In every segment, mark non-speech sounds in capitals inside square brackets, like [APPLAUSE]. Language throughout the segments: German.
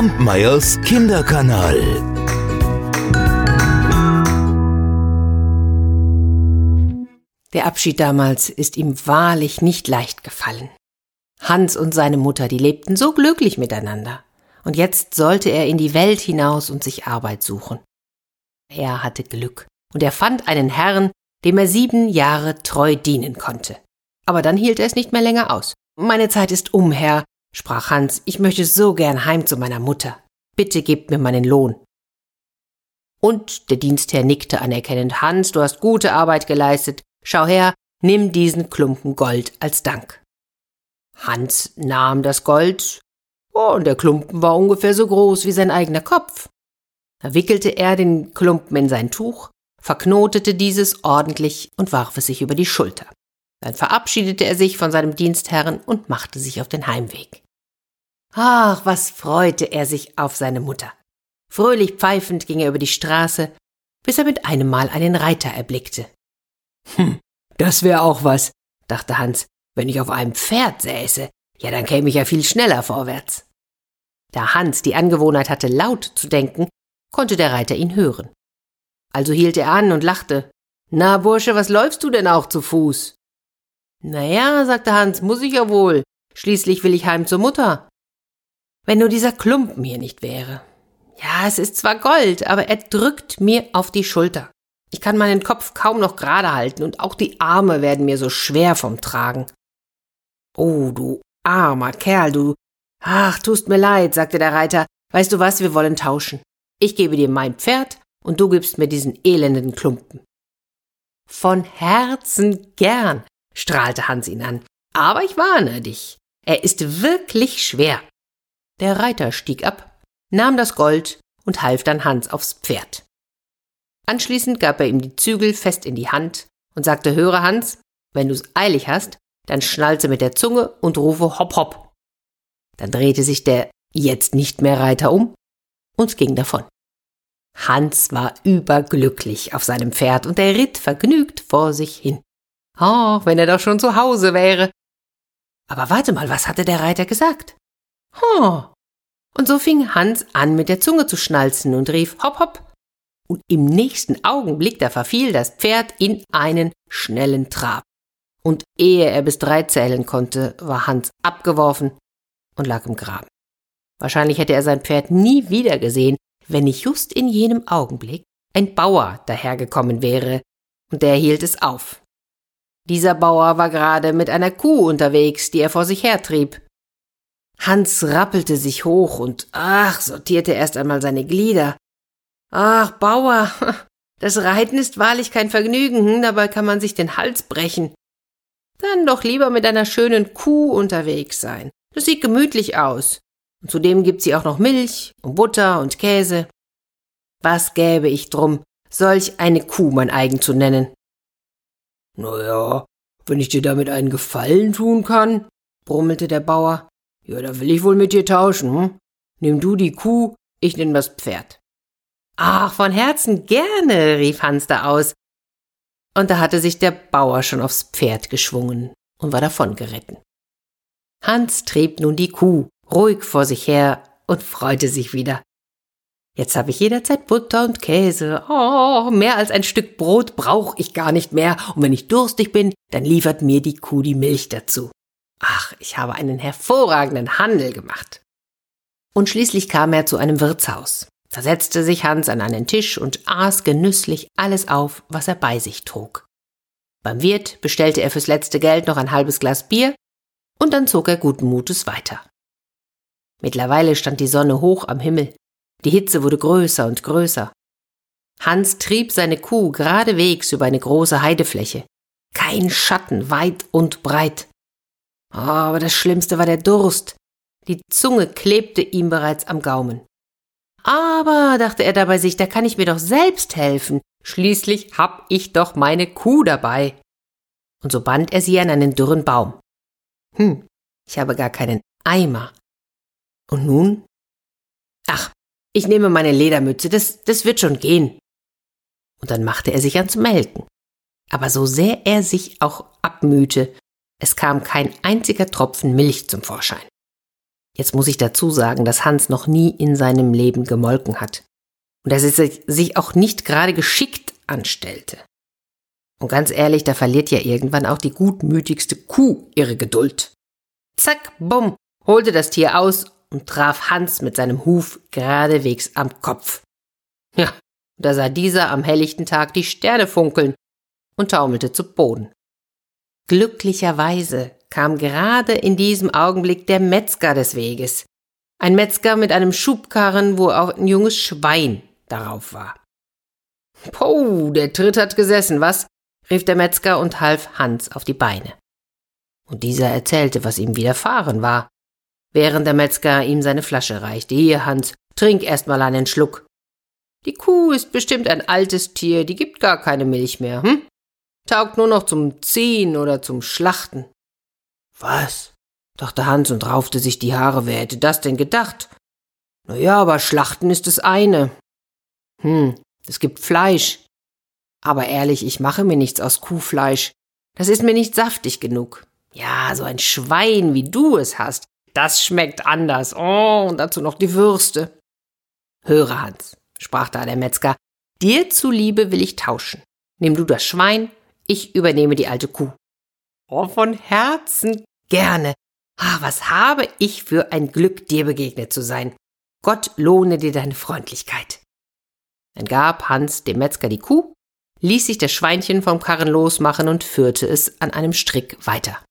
Kampmeyers Kinderkanal. Der Abschied damals ist ihm wahrlich nicht leicht gefallen. Hans und seine Mutter, die lebten so glücklich miteinander. Und jetzt sollte er in die Welt hinaus und sich Arbeit suchen. Er hatte Glück, und er fand einen Herrn, dem er sieben Jahre treu dienen konnte. Aber dann hielt er es nicht mehr länger aus. Meine Zeit ist um, Herr, sprach Hans, ich möchte so gern heim zu meiner Mutter. Bitte gebt mir meinen Lohn. Und der Dienstherr nickte anerkennend. Hans, du hast gute Arbeit geleistet. Schau her, nimm diesen Klumpen Gold als Dank. Hans nahm das Gold, oh, und der Klumpen war ungefähr so groß wie sein eigener Kopf. Da wickelte er den Klumpen in sein Tuch, verknotete dieses ordentlich und warf es sich über die Schulter. Dann verabschiedete er sich von seinem Dienstherrn und machte sich auf den Heimweg. Ach, was freute er sich auf seine Mutter. Fröhlich pfeifend ging er über die Straße, bis er mit einem Mal einen Reiter erblickte. Hm, das wäre auch was, dachte Hans, wenn ich auf einem Pferd säße, ja, dann käme ich ja viel schneller vorwärts. Da Hans die Angewohnheit hatte, laut zu denken, konnte der Reiter ihn hören. Also hielt er an und lachte. Na, Bursche, was läufst du denn auch zu Fuß? Na ja, sagte Hans, muss ich ja wohl. Schließlich will ich heim zur Mutter. Wenn nur dieser Klumpen hier nicht wäre. Ja, es ist zwar Gold, aber er drückt mir auf die Schulter. Ich kann meinen Kopf kaum noch gerade halten und auch die Arme werden mir so schwer vom Tragen. Oh, du armer Kerl, du. Ach, tust mir leid, sagte der Reiter. Weißt du was, wir wollen tauschen. Ich gebe dir mein Pferd und du gibst mir diesen elenden Klumpen. Von Herzen gern, strahlte Hans ihn an. Aber ich warne dich. Er ist wirklich schwer. Der Reiter stieg ab, nahm das Gold und half dann Hans aufs Pferd. Anschließend gab er ihm die Zügel fest in die Hand und sagte, höre Hans, wenn du's eilig hast, dann schnalze mit der Zunge und rufe hopp hopp. Dann drehte sich der jetzt nicht mehr Reiter um und ging davon. Hans war überglücklich auf seinem Pferd und er ritt vergnügt vor sich hin. Oh, wenn er doch schon zu Hause wäre. Aber warte mal, was hatte der Reiter gesagt? Oh. Und so fing Hans an, mit der Zunge zu schnalzen und rief hopp hopp. Und im nächsten Augenblick, da verfiel das Pferd in einen schnellen Trab. Und ehe er bis drei zählen konnte, war Hans abgeworfen und lag im Graben. Wahrscheinlich hätte er sein Pferd nie wieder gesehen, wenn nicht just in jenem Augenblick ein Bauer dahergekommen wäre, und der hielt es auf. Dieser Bauer war gerade mit einer Kuh unterwegs, die er vor sich hertrieb. Hans rappelte sich hoch und ach, sortierte erst einmal seine Glieder. Ach, Bauer, [LAUGHS] das Reiten ist wahrlich kein Vergnügen, hm, dabei kann man sich den Hals brechen. Dann doch lieber mit einer schönen Kuh unterwegs sein. Das sieht gemütlich aus. Und zudem gibt sie auch noch Milch und Butter und Käse. Was gäbe ich drum, solch eine Kuh mein eigen zu nennen? Na ja, wenn ich dir damit einen Gefallen tun kann, brummelte der Bauer. Ja, da will ich wohl mit dir tauschen, hm? Nimm du die Kuh, ich nehm das Pferd. Ach, von Herzen gerne, rief Hans da aus. Und da hatte sich der Bauer schon aufs Pferd geschwungen und war davon geritten. Hans trieb nun die Kuh ruhig vor sich her und freute sich wieder. Jetzt habe ich jederzeit Butter und Käse. Oh, mehr als ein Stück Brot brauche ich gar nicht mehr. Und wenn ich durstig bin, dann liefert mir die Kuh die Milch dazu. Ach, ich habe einen hervorragenden Handel gemacht. Und schließlich kam er zu einem Wirtshaus, versetzte sich Hans an einen Tisch und aß genüsslich alles auf, was er bei sich trug. Beim Wirt bestellte er fürs letzte Geld noch ein halbes Glas Bier, und dann zog er guten Mutes weiter. Mittlerweile stand die Sonne hoch am Himmel, die Hitze wurde größer und größer. Hans trieb seine Kuh geradewegs über eine große Heidefläche. Kein Schatten, weit und breit. Oh, aber das Schlimmste war der Durst. Die Zunge klebte ihm bereits am Gaumen. Aber, dachte er dabei sich, da kann ich mir doch selbst helfen. Schließlich hab ich doch meine Kuh dabei. Und so band er sie an einen dürren Baum. Hm, ich habe gar keinen Eimer. Und nun? Ach, ich nehme meine Ledermütze, das, das wird schon gehen. Und dann machte er sich ans Melken. Aber so sehr er sich auch abmühte, es kam kein einziger Tropfen Milch zum Vorschein. Jetzt muss ich dazu sagen, dass Hans noch nie in seinem Leben gemolken hat und dass er sich auch nicht gerade geschickt anstellte. Und ganz ehrlich, da verliert ja irgendwann auch die gutmütigste Kuh ihre Geduld. Zack, bumm, holte das Tier aus und traf Hans mit seinem Huf geradewegs am Kopf. Ja, da sah dieser am helllichten Tag die Sterne funkeln und taumelte zu Boden. Glücklicherweise kam gerade in diesem Augenblick der Metzger des Weges. Ein Metzger mit einem Schubkarren, wo auch ein junges Schwein darauf war. Poh, der Tritt hat gesessen, was? rief der Metzger und half Hans auf die Beine. Und dieser erzählte, was ihm widerfahren war, während der Metzger ihm seine Flasche reichte. Hier, Hans, trink erst mal einen Schluck. Die Kuh ist bestimmt ein altes Tier, die gibt gar keine Milch mehr, hm? Taugt nur noch zum Ziehen oder zum Schlachten. Was? dachte Hans und raufte sich die Haare. Wer hätte das denn gedacht? Na ja, aber Schlachten ist das eine. Hm, es gibt Fleisch. Aber ehrlich, ich mache mir nichts aus Kuhfleisch. Das ist mir nicht saftig genug. Ja, so ein Schwein, wie du es hast, das schmeckt anders. Oh, und dazu noch die Würste. Höre, Hans, sprach da der Metzger, dir zuliebe will ich tauschen. Nimm du das Schwein, ich übernehme die alte Kuh. Oh, von Herzen gerne. Ah, was habe ich für ein Glück, dir begegnet zu sein. Gott lohne dir deine Freundlichkeit. Dann gab Hans dem Metzger die Kuh, ließ sich das Schweinchen vom Karren losmachen und führte es an einem Strick weiter.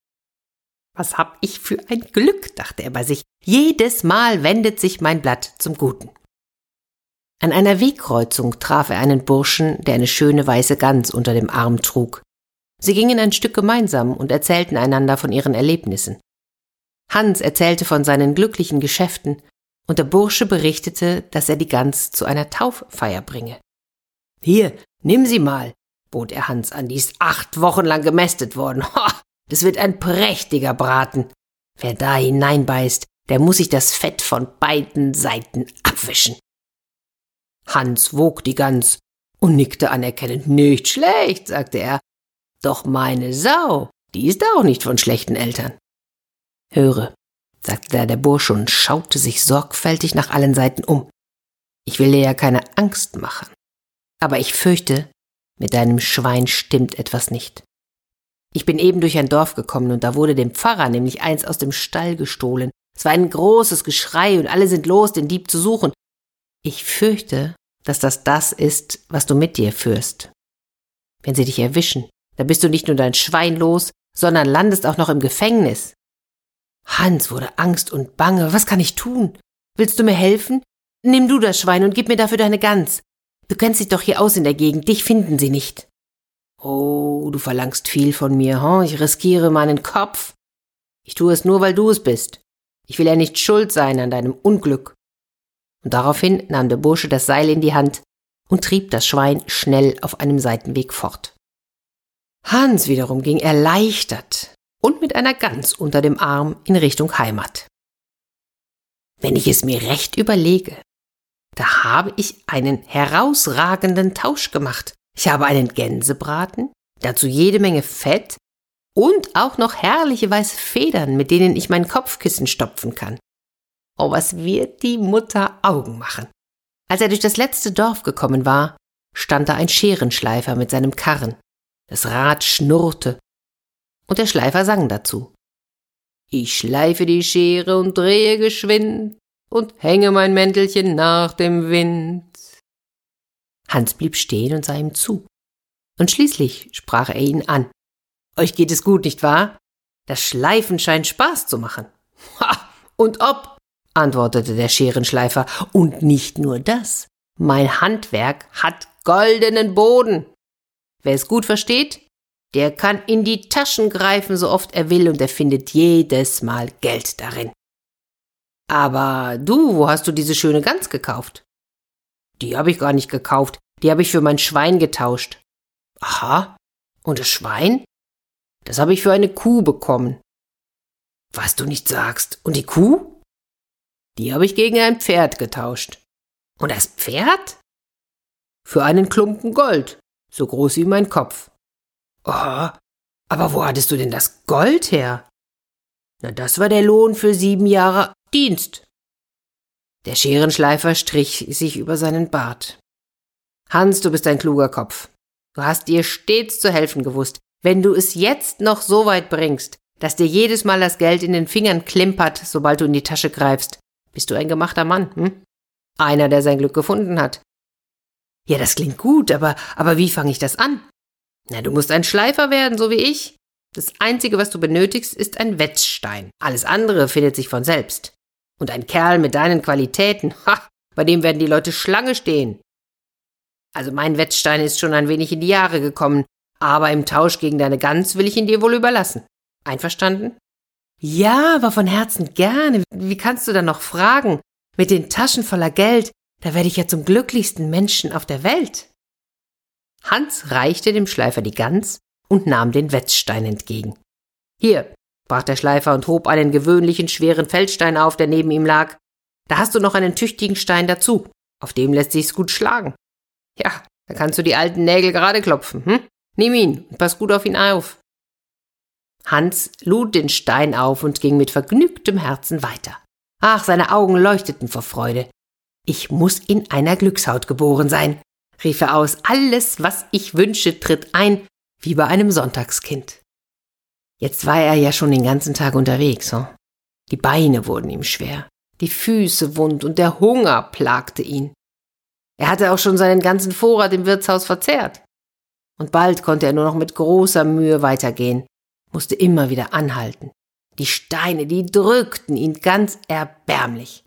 Was hab ich für ein Glück, dachte er bei sich. Jedes Mal wendet sich mein Blatt zum Guten. An einer Wegkreuzung traf er einen Burschen, der eine schöne weiße Gans unter dem Arm trug. Sie gingen ein Stück gemeinsam und erzählten einander von ihren Erlebnissen. Hans erzählte von seinen glücklichen Geschäften, und der Bursche berichtete, dass er die Gans zu einer Tauffeier bringe. Hier, nimm sie mal, bot er Hans an, die ist acht Wochen lang gemästet worden. [LAUGHS] Das wird ein prächtiger Braten. Wer da hineinbeißt, der muss sich das Fett von beiden Seiten abwischen. Hans wog die Gans und nickte anerkennend. Nicht schlecht, sagte er. Doch meine Sau, die ist auch nicht von schlechten Eltern. Höre, sagte da der Bursche und schaute sich sorgfältig nach allen Seiten um. Ich will dir ja keine Angst machen. Aber ich fürchte, mit deinem Schwein stimmt etwas nicht. Ich bin eben durch ein Dorf gekommen und da wurde dem Pfarrer nämlich eins aus dem Stall gestohlen. Es war ein großes Geschrei und alle sind los, den Dieb zu suchen. Ich fürchte, dass das das ist, was du mit dir führst. Wenn sie dich erwischen, da bist du nicht nur dein Schwein los, sondern landest auch noch im Gefängnis. Hans wurde Angst und Bange. Was kann ich tun? Willst du mir helfen? Nimm du das Schwein und gib mir dafür deine Gans. Du kennst dich doch hier aus in der Gegend, dich finden sie nicht. Oh, du verlangst viel von mir, hm? Ich riskiere meinen Kopf. Ich tue es nur, weil du es bist. Ich will ja nicht schuld sein an deinem Unglück. Und daraufhin nahm der Bursche das Seil in die Hand und trieb das Schwein schnell auf einem Seitenweg fort. Hans wiederum ging erleichtert und mit einer Gans unter dem Arm in Richtung Heimat. Wenn ich es mir recht überlege, da habe ich einen herausragenden Tausch gemacht. Ich habe einen Gänsebraten, dazu jede Menge Fett und auch noch herrliche weiße Federn, mit denen ich mein Kopfkissen stopfen kann. Oh, was wird die Mutter Augen machen? Als er durch das letzte Dorf gekommen war, stand da ein Scherenschleifer mit seinem Karren das Rad schnurrte, und der Schleifer sang dazu. Ich schleife die Schere und drehe geschwind und hänge mein Mäntelchen nach dem Wind. Hans blieb stehen und sah ihm zu. Und schließlich sprach er ihn an. Euch geht es gut, nicht wahr? Das Schleifen scheint Spaß zu machen. Ha! Und ob? antwortete der Scherenschleifer. Und nicht nur das. Mein Handwerk hat goldenen Boden. Wer es gut versteht, der kann in die Taschen greifen, so oft er will, und er findet jedes Mal Geld darin. Aber du, wo hast du diese schöne Gans gekauft? Die habe ich gar nicht gekauft, die habe ich für mein Schwein getauscht. Aha, und das Schwein? Das habe ich für eine Kuh bekommen. Was du nicht sagst. Und die Kuh? Die habe ich gegen ein Pferd getauscht. Und das Pferd? Für einen Klumpen Gold so groß wie mein Kopf. Oh, aber wo hattest du denn das Gold her? Na, das war der Lohn für sieben Jahre Dienst. Der Scherenschleifer strich sich über seinen Bart. Hans, du bist ein kluger Kopf. Du hast dir stets zu helfen gewusst. Wenn du es jetzt noch so weit bringst, dass dir jedes Mal das Geld in den Fingern klimpert, sobald du in die Tasche greifst, bist du ein gemachter Mann, hm? Einer, der sein Glück gefunden hat. Ja, das klingt gut, aber, aber wie fange ich das an? Na, du musst ein Schleifer werden, so wie ich. Das Einzige, was du benötigst, ist ein Wetzstein. Alles andere findet sich von selbst. Und ein Kerl mit deinen Qualitäten, ha, bei dem werden die Leute Schlange stehen. Also mein Wetzstein ist schon ein wenig in die Jahre gekommen, aber im Tausch gegen deine Gans will ich ihn dir wohl überlassen. Einverstanden? Ja, aber von Herzen gerne. Wie kannst du dann noch fragen? Mit den Taschen voller Geld, da werde ich ja zum glücklichsten Menschen auf der Welt. Hans reichte dem Schleifer die Gans und nahm den Wetzstein entgegen. Hier, brach der Schleifer und hob einen gewöhnlichen schweren Feldstein auf, der neben ihm lag. Da hast du noch einen tüchtigen Stein dazu. Auf dem lässt sich's gut schlagen. Ja, da kannst du die alten Nägel gerade klopfen, hm? Nimm ihn und pass gut auf ihn auf. Hans lud den Stein auf und ging mit vergnügtem Herzen weiter. Ach, seine Augen leuchteten vor Freude. Ich muss in einer Glückshaut geboren sein, rief er aus. Alles, was ich wünsche, tritt ein, wie bei einem Sonntagskind. Jetzt war er ja schon den ganzen Tag unterwegs. Oh? Die Beine wurden ihm schwer, die Füße wund und der Hunger plagte ihn. Er hatte auch schon seinen ganzen Vorrat im Wirtshaus verzehrt. Und bald konnte er nur noch mit großer Mühe weitergehen, musste immer wieder anhalten. Die Steine, die drückten ihn ganz erbärmlich.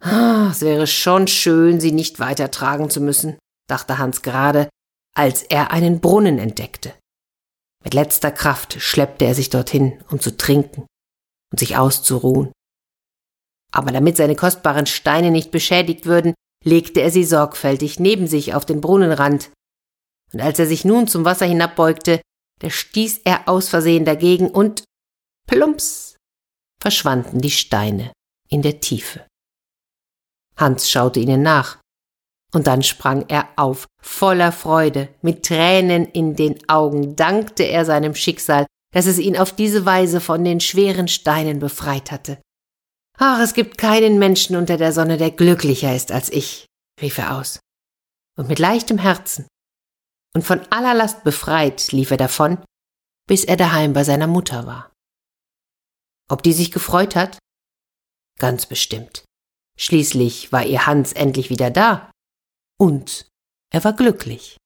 Ah, es wäre schon schön, sie nicht weitertragen zu müssen, dachte Hans gerade, als er einen Brunnen entdeckte. Mit letzter Kraft schleppte er sich dorthin, um zu trinken und sich auszuruhen. Aber damit seine kostbaren Steine nicht beschädigt würden, legte er sie sorgfältig neben sich auf den Brunnenrand. Und als er sich nun zum Wasser hinabbeugte, da stieß er aus Versehen dagegen und plumps verschwanden die Steine in der Tiefe. Hans schaute ihnen nach. Und dann sprang er auf, voller Freude, mit Tränen in den Augen dankte er seinem Schicksal, dass es ihn auf diese Weise von den schweren Steinen befreit hatte. Ach, es gibt keinen Menschen unter der Sonne, der glücklicher ist als ich, rief er aus. Und mit leichtem Herzen und von aller Last befreit lief er davon, bis er daheim bei seiner Mutter war. Ob die sich gefreut hat? Ganz bestimmt. Schließlich war ihr Hans endlich wieder da. Und er war glücklich.